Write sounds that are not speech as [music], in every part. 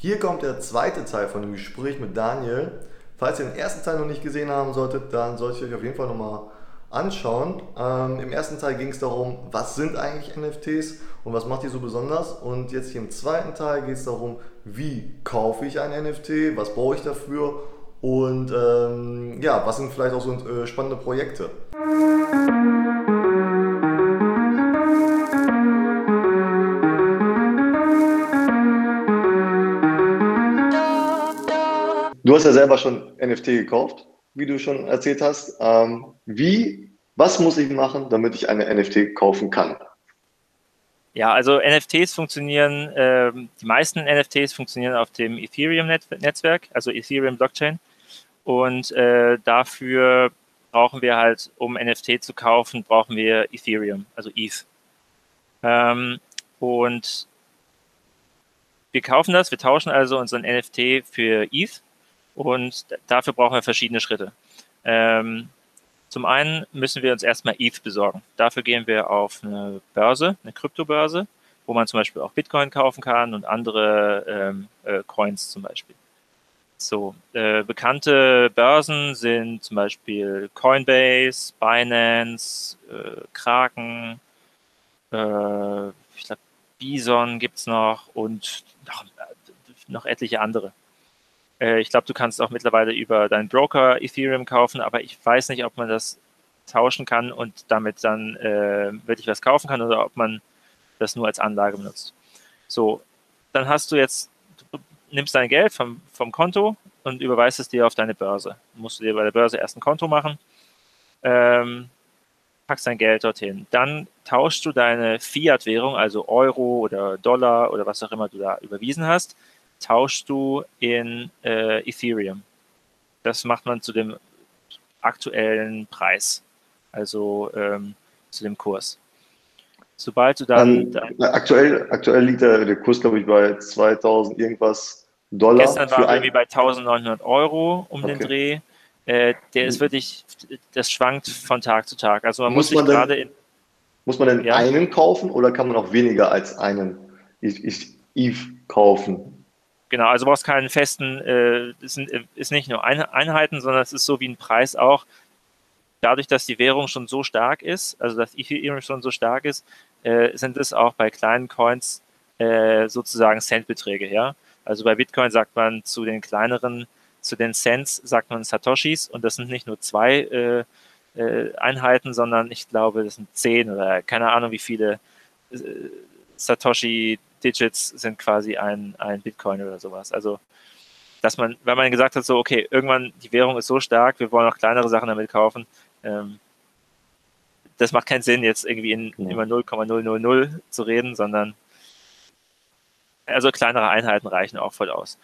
Hier kommt der zweite Teil von dem Gespräch mit Daniel. Falls ihr den ersten Teil noch nicht gesehen haben solltet, dann solltet ihr euch auf jeden Fall nochmal anschauen. Ähm, Im ersten Teil ging es darum, was sind eigentlich NFTs und was macht die so besonders. Und jetzt hier im zweiten Teil geht es darum, wie kaufe ich ein NFT, was brauche ich dafür und ähm, ja, was sind vielleicht auch so äh, spannende Projekte. Du hast ja selber schon NFT gekauft, wie du schon erzählt hast. Ähm, wie, was muss ich machen, damit ich eine NFT kaufen kann? Ja, also NFTs funktionieren, äh, die meisten NFTs funktionieren auf dem Ethereum-Netzwerk, also Ethereum Blockchain. Und äh, dafür brauchen wir halt, um NFT zu kaufen, brauchen wir Ethereum, also ETH. Ähm, und wir kaufen das, wir tauschen also unseren NFT für ETH und dafür brauchen wir verschiedene Schritte. Ähm, zum einen müssen wir uns erstmal ETH besorgen. Dafür gehen wir auf eine Börse, eine Kryptobörse, wo man zum Beispiel auch Bitcoin kaufen kann und andere ähm, äh, Coins zum Beispiel. So, äh, bekannte Börsen sind zum Beispiel Coinbase, Binance, äh, Kraken, äh, ich glaube Bison gibt es noch und noch, noch etliche andere. Äh, ich glaube, du kannst auch mittlerweile über deinen Broker Ethereum kaufen, aber ich weiß nicht, ob man das tauschen kann und damit dann äh, wirklich was kaufen kann oder ob man das nur als Anlage benutzt. So, dann hast du jetzt, du nimmst dein Geld vom, vom Konto und überweist es dir auf deine Börse. Musst du dir bei der Börse erst ein Konto machen, ähm, packst dein Geld dorthin. Dann tauschst du deine Fiat-Währung, also Euro oder Dollar oder was auch immer du da überwiesen hast, tauschst du in äh, Ethereum. Das macht man zu dem aktuellen Preis, also ähm, zu dem Kurs. Sobald du dann. dann aktuell, aktuell liegt der, der Kurs, glaube ich, bei 2000 irgendwas Dollar. Gestern war er irgendwie bei 1900 Euro um okay. den Dreh. Äh, der ist wirklich, das schwankt von Tag zu Tag. Also man muss, muss sich gerade in. Muss man denn ja? einen kaufen oder kann man auch weniger als einen ETH kaufen? Genau, also brauchst keinen festen, äh, ist, ist nicht nur Einheiten, sondern es ist so wie ein Preis auch. Dadurch, dass die Währung schon so stark ist, also dass Ethereum schon so stark ist, äh, sind es auch bei kleinen Coins äh, sozusagen Centbeträge, ja. Also bei Bitcoin sagt man zu den kleineren, zu den Cents sagt man Satoshis und das sind nicht nur zwei äh, äh, Einheiten, sondern ich glaube, das sind zehn oder keine Ahnung, wie viele äh, Satoshi Digits sind quasi ein, ein Bitcoin oder sowas. Also, dass man, wenn man gesagt hat, so, okay, irgendwann die Währung ist so stark, wir wollen auch kleinere Sachen damit kaufen, ähm, das macht keinen Sinn, jetzt irgendwie in ja. immer 0,000 zu reden, sondern also kleinere Einheiten reichen auch voll aus.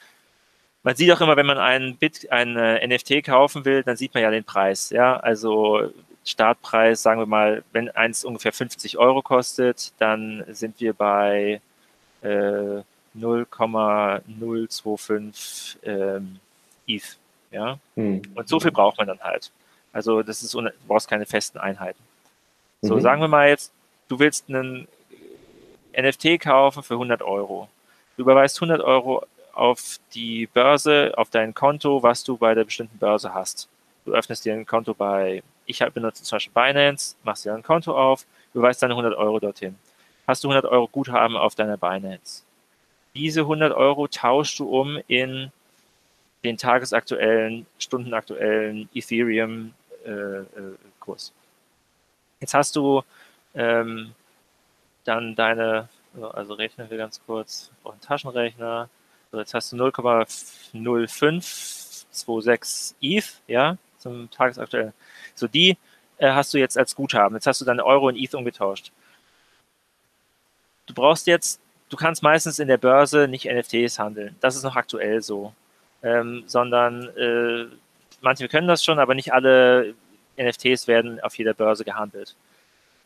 Man sieht auch immer, wenn man einen Bit, ein äh, NFT kaufen will, dann sieht man ja den Preis. Ja, also Startpreis, sagen wir mal, wenn eins ungefähr 50 Euro kostet, dann sind wir bei 0,025 äh, ähm, ETH. Ja? Mhm. Und so viel braucht man dann halt. Also das ist, du brauchst keine festen Einheiten. So, mhm. sagen wir mal jetzt, du willst einen NFT kaufen für 100 Euro. Du überweist 100 Euro auf die Börse, auf dein Konto, was du bei der bestimmten Börse hast. Du öffnest dir ein Konto bei, ich benutze zum Beispiel Binance, machst dir ein Konto auf, überweist deine 100 Euro dorthin hast du 100 Euro Guthaben auf deiner Binance. Diese 100 Euro tauschst du um in den tagesaktuellen, stundenaktuellen Ethereum-Kurs. Äh, äh, Jetzt hast du ähm, dann deine, also rechnen wir ganz kurz, ich brauche einen Taschenrechner. Jetzt hast du 0,0526 ETH, ja, zum tagesaktuellen. So, die äh, hast du jetzt als Guthaben. Jetzt hast du deine Euro in ETH umgetauscht du brauchst jetzt, du kannst meistens in der Börse nicht NFTs handeln. Das ist noch aktuell so. Ähm, sondern äh, manche können das schon, aber nicht alle NFTs werden auf jeder Börse gehandelt.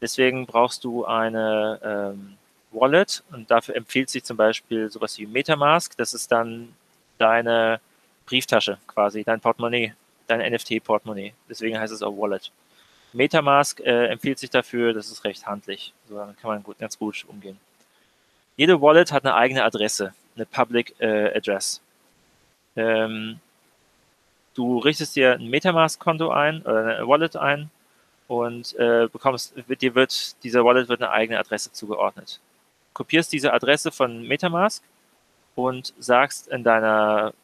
Deswegen brauchst du eine ähm, Wallet und dafür empfiehlt sich zum Beispiel sowas wie Metamask. Das ist dann deine Brieftasche quasi, dein Portemonnaie, dein NFT-Portemonnaie. Deswegen heißt es auch Wallet. Metamask äh, empfiehlt sich dafür, das ist recht handlich. So, dann kann man gut, ganz gut umgehen. Jede Wallet hat eine eigene Adresse. eine Public äh, Address. Ähm, du richtest dir ein Metamask-Konto ein oder eine Wallet ein und äh, bekommst, dir wird, dieser Wallet wird eine eigene Adresse zugeordnet. Kopierst diese Adresse von Metamask und sagst in deiner,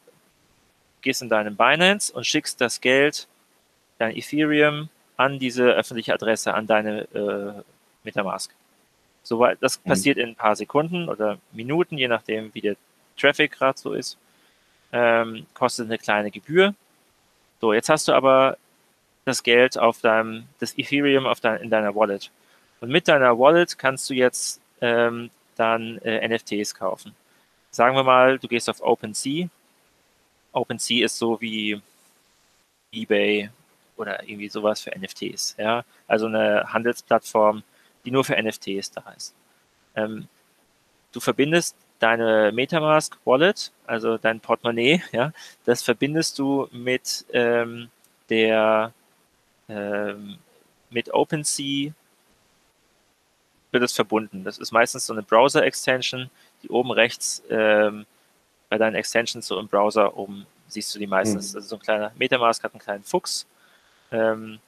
gehst in deinem Binance und schickst das Geld, dein Ethereum an diese öffentliche Adresse, an deine äh, Metamask. So, das mhm. passiert in ein paar Sekunden oder Minuten, je nachdem, wie der Traffic gerade so ist. Ähm, kostet eine kleine Gebühr. So, jetzt hast du aber das Geld auf deinem, das Ethereum auf dein, in deiner Wallet. Und mit deiner Wallet kannst du jetzt ähm, dann äh, NFTs kaufen. Sagen wir mal, du gehst auf OpenSea. OpenSea ist so wie eBay oder irgendwie sowas für NFTs. Ja? Also eine Handelsplattform, die nur für NFTs da ist. Ähm, du verbindest deine Metamask Wallet, also dein Portemonnaie, ja, das verbindest du mit ähm, der ähm, mit OpenSea wird es verbunden. Das ist meistens so eine Browser-Extension, die oben rechts ähm, bei deinen Extensions so im Browser oben siehst du die meistens. Mhm. Also so ein kleiner Metamask hat einen kleinen Fuchs ähm,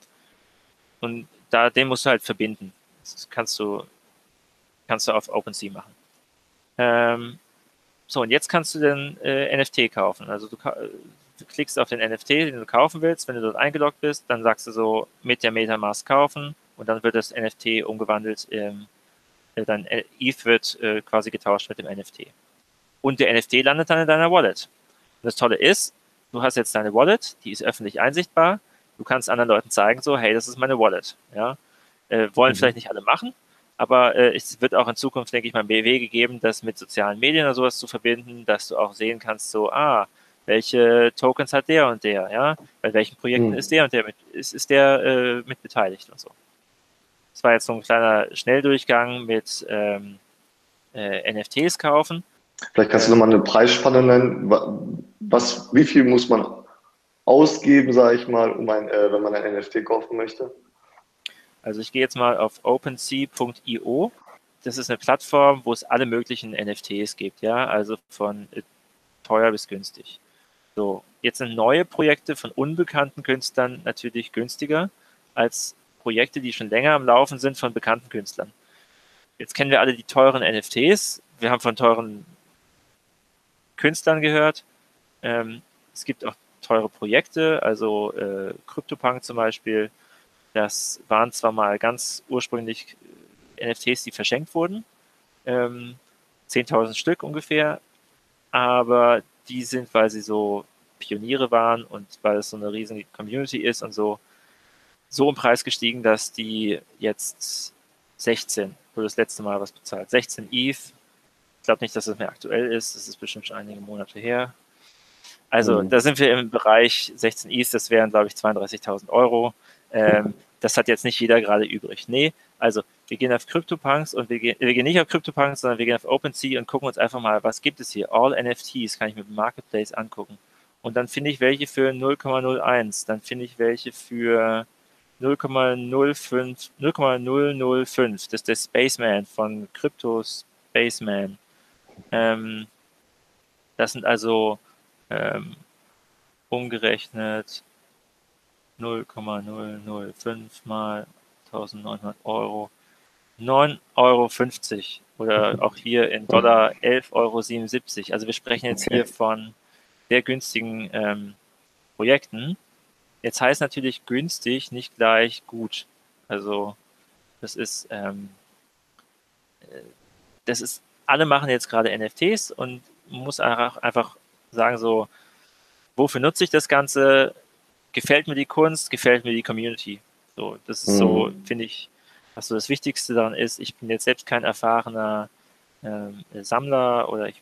und da den musst du halt verbinden. Das kannst du kannst du auf OpenSea machen. Ähm, so und jetzt kannst du den äh, NFT kaufen. Also du, du klickst auf den NFT, den du kaufen willst. Wenn du dort eingeloggt bist, dann sagst du so mit der Metamask kaufen und dann wird das NFT umgewandelt. Ähm, dein ETH wird äh, quasi getauscht mit dem NFT. Und der NFT landet dann in deiner Wallet. Und das Tolle ist, du hast jetzt deine Wallet, die ist öffentlich einsichtbar. Du kannst anderen Leuten zeigen, so, hey, das ist meine Wallet. Ja? Äh, wollen mhm. vielleicht nicht alle machen, aber äh, es wird auch in Zukunft, denke ich mal, BW gegeben, das mit sozialen Medien oder sowas zu verbinden, dass du auch sehen kannst, so, ah, welche Tokens hat der und der, ja, bei welchen Projekten mhm. ist der und der mit, ist, ist der äh, mit beteiligt und so. Das war jetzt so ein kleiner Schnelldurchgang mit ähm, äh, NFTs kaufen. Vielleicht kannst du nochmal eine Preisspanne nennen. Was, wie viel muss man ausgeben, sage ich mal, um ein, äh, wenn man ein NFT kaufen möchte? Also ich gehe jetzt mal auf OpenSea.io. Das ist eine Plattform, wo es alle möglichen NFTs gibt, ja, also von äh, teuer bis günstig. So, jetzt sind neue Projekte von unbekannten Künstlern natürlich günstiger als Projekte, die schon länger am Laufen sind von bekannten Künstlern. Jetzt kennen wir alle die teuren NFTs. Wir haben von teuren Künstlern gehört. Ähm, es gibt auch teure Projekte, also äh, CryptoPunk zum Beispiel. Das waren zwar mal ganz ursprünglich NFTs, die verschenkt wurden, ähm, 10.000 Stück ungefähr, aber die sind, weil sie so Pioniere waren und weil es so eine riesige Community ist und so, so im Preis gestiegen, dass die jetzt 16, wurde das letzte Mal was bezahlt, 16 ETH. Ich glaube nicht, dass es das mehr aktuell ist, das ist bestimmt schon einige Monate her. Also mhm. da sind wir im Bereich 16 ETH, das wären glaube ich 32.000 Euro. Ähm, das hat jetzt nicht jeder gerade übrig. Nee, also wir gehen auf CryptoPunks und wir gehen, wir gehen nicht auf CryptoPunks, sondern wir gehen auf OpenSea und gucken uns einfach mal, was gibt es hier? All NFTs kann ich mit dem Marketplace angucken. Und dann finde ich welche für 0,01, dann finde ich welche für 0,05, 0,005. Das ist der Spaceman von Crypto Spaceman. Ähm, das sind also ähm, umgerechnet 0,005 mal 1900 Euro. 9,50 Euro oder [laughs] auch hier in Dollar 11,77 Euro. Also wir sprechen jetzt okay. hier von sehr günstigen ähm, Projekten. Jetzt heißt natürlich günstig nicht gleich gut. Also das ist, ähm, äh, das ist, alle machen jetzt gerade NFTs und muss einfach, einfach sagen so, wofür nutze ich das Ganze? Gefällt mir die Kunst, gefällt mir die Community. So, das ist mhm. so, finde ich, was so das Wichtigste daran ist. Ich bin jetzt selbst kein erfahrener ähm, Sammler oder ich,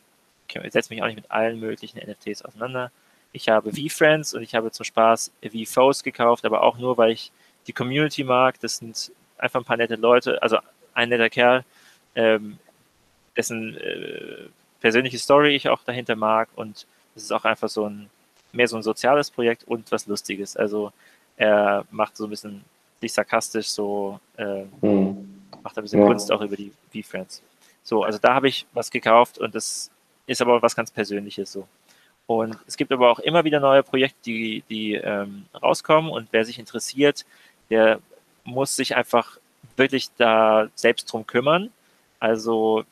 setze mich auch nicht mit allen möglichen NFTs auseinander. Ich habe V-Friends und ich habe zum Spaß V-Foes gekauft, aber auch nur, weil ich die Community mag. Das sind einfach ein paar nette Leute, also ein netter Kerl, ähm, dessen äh, persönliche Story ich auch dahinter mag und es ist auch einfach so ein mehr so ein soziales Projekt und was Lustiges. Also er macht so ein bisschen sich sarkastisch, so äh, mhm. macht ein bisschen ja. Kunst auch über die V-Friends. So, also da habe ich was gekauft und das ist aber was ganz Persönliches so. Und es gibt aber auch immer wieder neue Projekte, die, die ähm, rauskommen und wer sich interessiert, der muss sich einfach wirklich da selbst drum kümmern. Also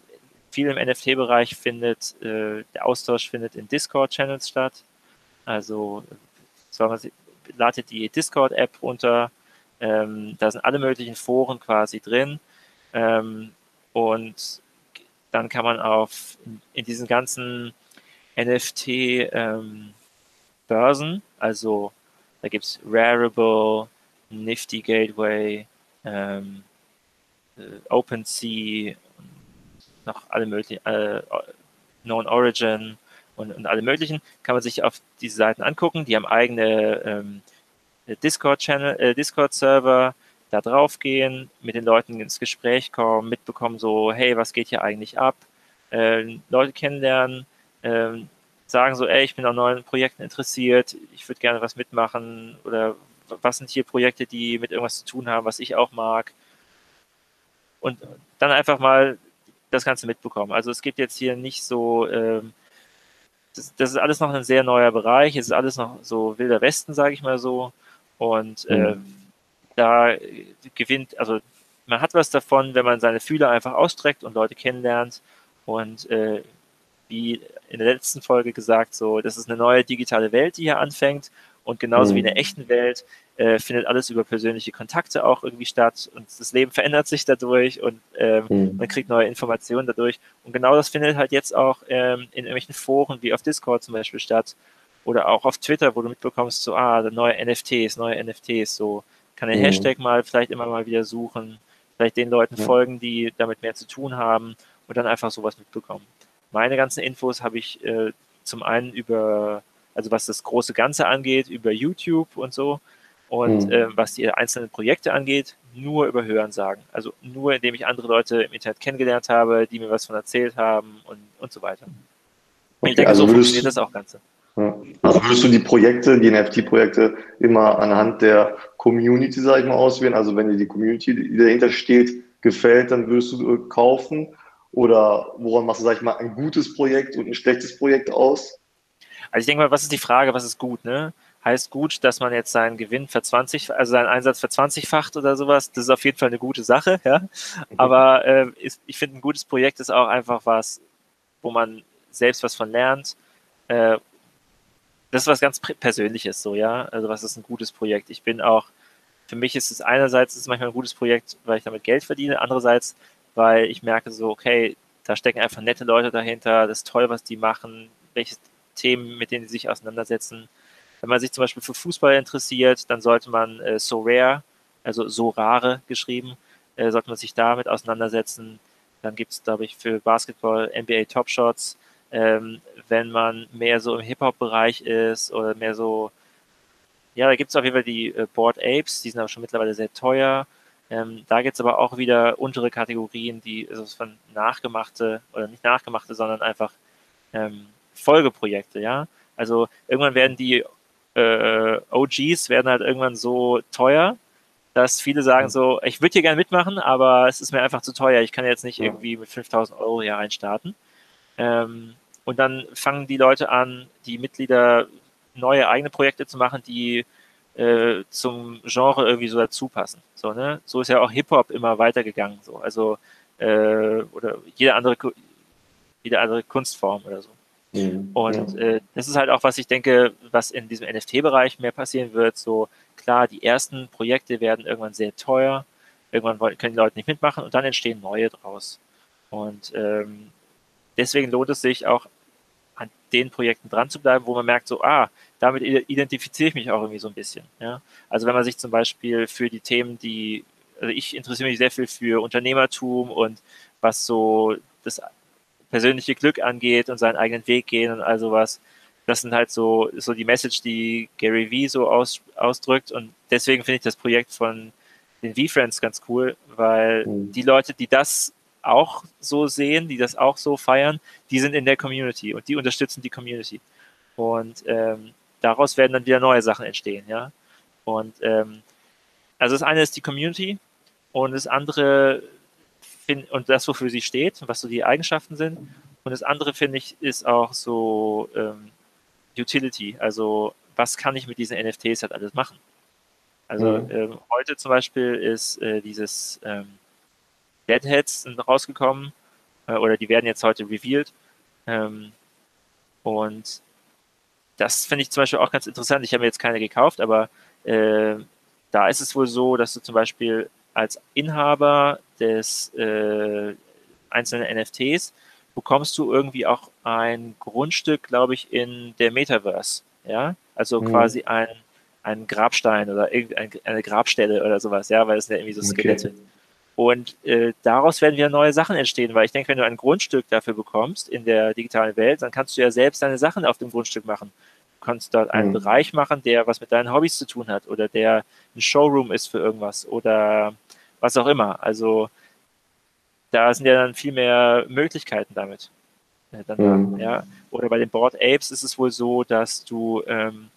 viel im NFT-Bereich findet, äh, der Austausch findet in Discord-Channels statt. Also wir, ladet die Discord-App runter. Ähm, da sind alle möglichen Foren quasi drin. Ähm, und dann kann man auf in diesen ganzen NFT-Börsen, ähm, also da gibt es Rarible, Nifty Gateway, ähm, äh, OpenSea, noch alle möglichen, äh, Known Origin und, und, alle möglichen, kann man sich auf diese Seiten angucken. Die haben eigene ähm, Discord-Channel, äh, Discord-Server, da drauf gehen, mit den Leuten ins Gespräch kommen, mitbekommen, so, hey, was geht hier eigentlich ab? Äh, Leute kennenlernen, äh, sagen so, ey, ich bin an neuen Projekten interessiert, ich würde gerne was mitmachen oder was sind hier Projekte, die mit irgendwas zu tun haben, was ich auch mag. Und dann einfach mal das Ganze mitbekommen. Also es gibt jetzt hier nicht so, ähm, das, das, ist alles noch ein sehr neuer Bereich, es ist alles noch so wilder Westen, sage ich mal so. Und äh, mhm. da gewinnt, also man hat was davon, wenn man seine Fühler einfach ausstreckt und Leute kennenlernt. Und äh, wie in der letzten Folge gesagt, so, das ist eine neue digitale Welt, die hier anfängt. Und genauso mhm. wie in der echten Welt äh, findet alles über persönliche Kontakte auch irgendwie statt und das Leben verändert sich dadurch und ähm, mhm. man kriegt neue Informationen dadurch. Und genau das findet halt jetzt auch ähm, in irgendwelchen Foren wie auf Discord zum Beispiel statt oder auch auf Twitter, wo du mitbekommst, so, ah, neue NFTs, neue NFTs, so, kann den mhm. Hashtag mal vielleicht immer mal wieder suchen, vielleicht den Leuten ja. folgen, die damit mehr zu tun haben und dann einfach sowas mitbekommen. Meine ganzen Infos habe ich äh, zum einen über also was das große Ganze angeht, über YouTube und so. Und mhm. äh, was die einzelnen Projekte angeht, nur über Hören sagen. Also nur indem ich andere Leute im Internet kennengelernt habe, die mir was von erzählt haben und, und so weiter. Okay, ich denke, also so funktioniert das auch Ganze. Ja. Also würdest du die Projekte, die NFT-Projekte immer anhand der Community, sag ich mal, auswählen? Also wenn dir die Community, die dahinter steht, gefällt, dann würdest du äh, kaufen? Oder woran machst du, sag ich mal, ein gutes Projekt und ein schlechtes Projekt aus? Also ich denke mal, was ist die Frage, was ist gut, ne? Heißt gut, dass man jetzt seinen Gewinn für 20, also seinen Einsatz 20-facht oder sowas, das ist auf jeden Fall eine gute Sache, [laughs] ja. Aber äh, ist, ich finde, ein gutes Projekt ist auch einfach was, wo man selbst was von lernt. Äh, das ist was ganz Persönliches, so, ja. Also was ist ein gutes Projekt? Ich bin auch, für mich ist es einerseits ist es manchmal ein gutes Projekt, weil ich damit Geld verdiene, andererseits, weil ich merke so, okay, da stecken einfach nette Leute dahinter, das ist toll, was die machen, welches Themen, mit denen sie sich auseinandersetzen. Wenn man sich zum Beispiel für Fußball interessiert, dann sollte man äh, So Rare, also So Rare geschrieben, äh, sollte man sich damit auseinandersetzen. Dann gibt es, glaube ich, für Basketball NBA Top Shots. Ähm, wenn man mehr so im Hip-Hop-Bereich ist oder mehr so, ja, da gibt es auf jeden Fall die äh, Board Apes, die sind aber schon mittlerweile sehr teuer. Ähm, da gibt es aber auch wieder untere Kategorien, die also von nachgemachte oder nicht nachgemachte, sondern einfach ähm, Folgeprojekte, ja. Also irgendwann werden die äh, OGs werden halt irgendwann so teuer, dass viele sagen so, ich würde hier gerne mitmachen, aber es ist mir einfach zu teuer. Ich kann jetzt nicht irgendwie mit 5000 Euro hier rein starten. Ähm, und dann fangen die Leute an, die Mitglieder neue eigene Projekte zu machen, die äh, zum Genre irgendwie so dazu passen. So, ne? so ist ja auch Hip-Hop immer weitergegangen. So. Also, äh, oder jede andere, jede andere Kunstform oder so. Mhm. Und äh, das ist halt auch, was ich denke, was in diesem NFT-Bereich mehr passieren wird. So klar, die ersten Projekte werden irgendwann sehr teuer, irgendwann können die Leute nicht mitmachen und dann entstehen neue draus. Und ähm, deswegen lohnt es sich auch an den Projekten dran zu bleiben, wo man merkt, so, ah, damit identifiziere ich mich auch irgendwie so ein bisschen. Ja? Also wenn man sich zum Beispiel für die Themen, die, also ich interessiere mich sehr viel für Unternehmertum und was so das persönliche Glück angeht und seinen eigenen Weg gehen und all sowas. Das sind halt so, so die Message, die Gary Vee so aus, ausdrückt. Und deswegen finde ich das Projekt von den V-Friends ganz cool, weil mhm. die Leute, die das auch so sehen, die das auch so feiern, die sind in der Community und die unterstützen die Community. Und ähm, daraus werden dann wieder neue Sachen entstehen, ja. Und ähm, also das eine ist die Community und das andere find, und das, wofür sie steht, was so die Eigenschaften sind. Und das andere, finde ich, ist auch so ähm, Utility. Also, was kann ich mit diesen NFTs halt alles machen? Also, mhm. ähm, heute zum Beispiel ist äh, dieses ähm, Deadheads rausgekommen, äh, oder die werden jetzt heute revealed. Ähm, und das finde ich zum Beispiel auch ganz interessant. Ich habe mir jetzt keine gekauft, aber äh, da ist es wohl so, dass du zum Beispiel als Inhaber des äh, einzelnen NFTs bekommst du irgendwie auch ein Grundstück, glaube ich, in der Metaverse. Ja, also mhm. quasi ein, ein Grabstein oder irgendeine Grabstelle oder sowas, ja, weil es ja irgendwie so Skelette. Okay. Und äh, daraus werden wieder neue Sachen entstehen, weil ich denke, wenn du ein Grundstück dafür bekommst in der digitalen Welt, dann kannst du ja selbst deine Sachen auf dem Grundstück machen. Du kannst dort einen mhm. Bereich machen, der was mit deinen Hobbys zu tun hat oder der ein Showroom ist für irgendwas oder was auch immer. Also da sind ja dann viel mehr Möglichkeiten damit. Dann, mhm. ja. Oder bei den Board Apes ist es wohl so, dass du ähm,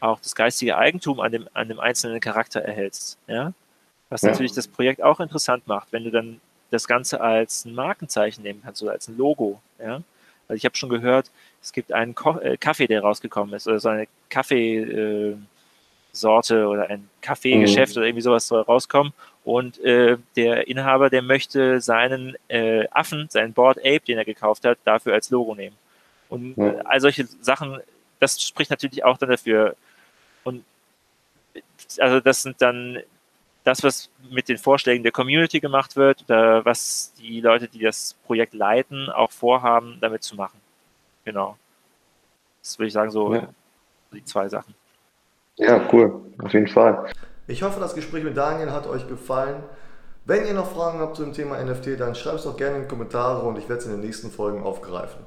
auch das geistige Eigentum an dem, an dem einzelnen Charakter erhältst. Ja? Was ja. natürlich das Projekt auch interessant macht, wenn du dann das Ganze als ein Markenzeichen nehmen kannst oder als ein Logo. Ja? Also ich habe schon gehört, es gibt einen Ko äh, Kaffee, der rausgekommen ist, oder so eine Kaffeesorte äh, oder ein Kaffeegeschäft mhm. oder irgendwie sowas soll rauskommen. Und äh, der Inhaber, der möchte seinen äh, Affen, seinen Board Ape, den er gekauft hat, dafür als Logo nehmen. Und ja. all solche Sachen, das spricht natürlich auch dann dafür. Und also das sind dann das, was mit den Vorschlägen der Community gemacht wird oder was die Leute, die das Projekt leiten, auch vorhaben, damit zu machen. Genau. Das würde ich sagen, so ja. die zwei Sachen. Ja, cool. Auf jeden Fall. Ich hoffe, das Gespräch mit Daniel hat euch gefallen. Wenn ihr noch Fragen habt zum Thema NFT, dann schreibt es doch gerne in die Kommentare und ich werde es in den nächsten Folgen aufgreifen.